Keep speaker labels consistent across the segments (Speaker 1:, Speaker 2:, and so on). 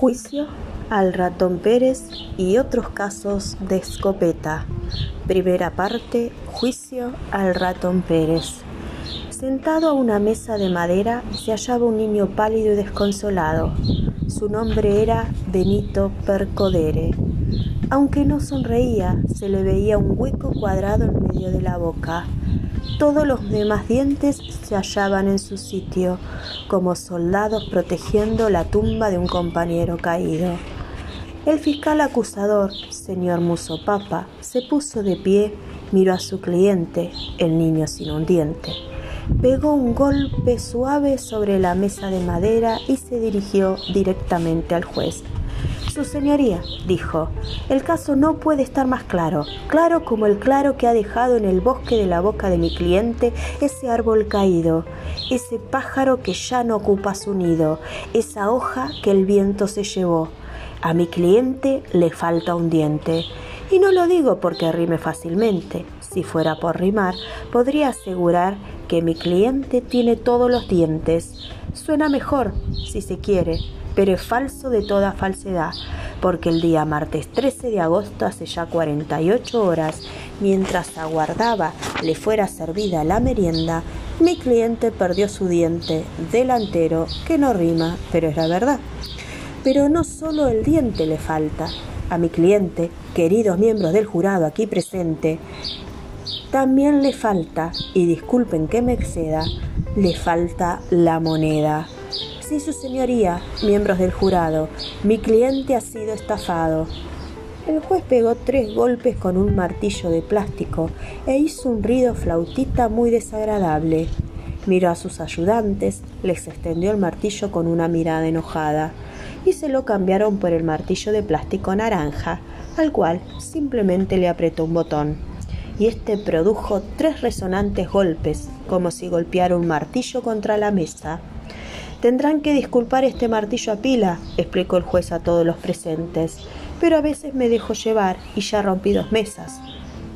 Speaker 1: Juicio al ratón Pérez y otros casos de escopeta. Primera parte, juicio al ratón Pérez. Sentado a una mesa de madera se hallaba un niño pálido y desconsolado. Su nombre era Benito Percodere. Aunque no sonreía, se le veía un hueco cuadrado en medio de la boca. Todos los demás dientes se hallaban en su sitio, como soldados protegiendo la tumba de un compañero caído. El fiscal acusador, señor Musopapa, se puso de pie, miró a su cliente, el niño sin un diente. Pegó un golpe suave sobre la mesa de madera y se dirigió directamente al juez. Su señoría, dijo, el caso no puede estar más claro, claro como el claro que ha dejado en el bosque de la boca de mi cliente ese árbol caído, ese pájaro que ya no ocupa su nido, esa hoja que el viento se llevó. A mi cliente le falta un diente. Y no lo digo porque rime fácilmente. Si fuera por rimar, podría asegurar que mi cliente tiene todos los dientes. Suena mejor, si se quiere, pero es falso de toda falsedad, porque el día martes 13 de agosto, hace ya 48 horas, mientras aguardaba le fuera servida la merienda, mi cliente perdió su diente delantero, que no rima, pero es la verdad. Pero no solo el diente le falta. A mi cliente, queridos miembros del jurado aquí presente, también le falta, y disculpen que me exceda, le falta la moneda. Sí, su señoría, miembros del jurado, mi cliente ha sido estafado. El juez pegó tres golpes con un martillo de plástico e hizo un ruido flautita muy desagradable. Miró a sus ayudantes, les extendió el martillo con una mirada enojada y se lo cambiaron por el martillo de plástico naranja, al cual simplemente le apretó un botón. Y este produjo tres resonantes golpes, como si golpeara un martillo contra la mesa. Tendrán que disculpar este martillo a pila, explicó el juez a todos los presentes, pero a veces me dejo llevar y ya rompí dos mesas.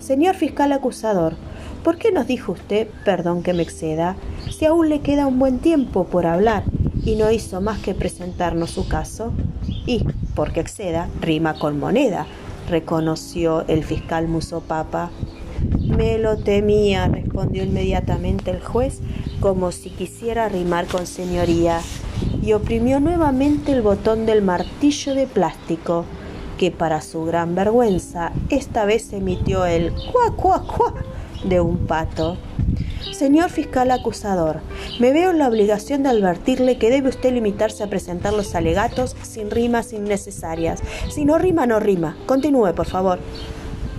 Speaker 1: Señor fiscal acusador, ¿por qué nos dijo usted, perdón que me exceda, si aún le queda un buen tiempo por hablar y no hizo más que presentarnos su caso? Y, porque exceda, rima con moneda, reconoció el fiscal Musopapa. Me lo temía, respondió inmediatamente el juez, como si quisiera rimar con señoría, y oprimió nuevamente el botón del martillo de plástico, que para su gran vergüenza esta vez emitió el cuá cuá cuá de un pato. Señor fiscal acusador, me veo en la obligación de advertirle que debe usted limitarse a presentar los alegatos sin rimas innecesarias. Si no rima, no rima. Continúe, por favor.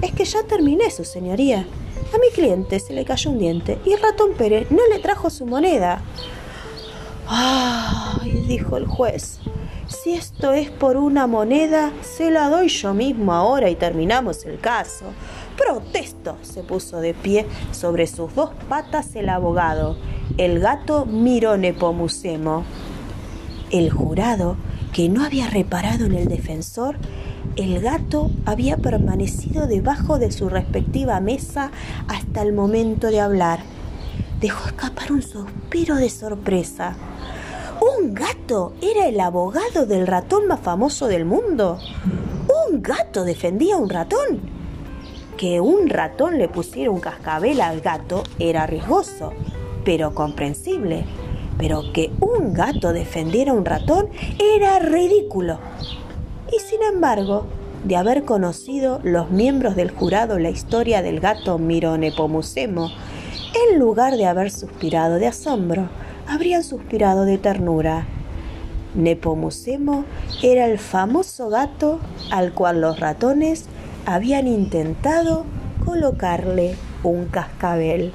Speaker 1: Es que ya terminé, su señoría. A mi cliente se le cayó un diente y el ratón Pérez no le trajo su moneda. ¡Ay! dijo el juez. Si esto es por una moneda, se la doy yo mismo ahora y terminamos el caso. Protesto, se puso de pie sobre sus dos patas el abogado. El gato miró Nepomucemo. El jurado, que no había reparado en el defensor, el gato había permanecido debajo de su respectiva mesa hasta el momento de hablar. Dejó escapar un suspiro de sorpresa. ¿Un gato era el abogado del ratón más famoso del mundo? ¿Un gato defendía a un ratón? Que un ratón le pusiera un cascabel al gato era riesgoso, pero comprensible. Pero que un gato defendiera a un ratón era ridículo y sin embargo, de haber conocido los miembros del jurado la historia del gato Mironepomucemo, en lugar de haber suspirado de asombro, habrían suspirado de ternura. Nepomucemo era el famoso gato al cual los ratones habían intentado colocarle un cascabel.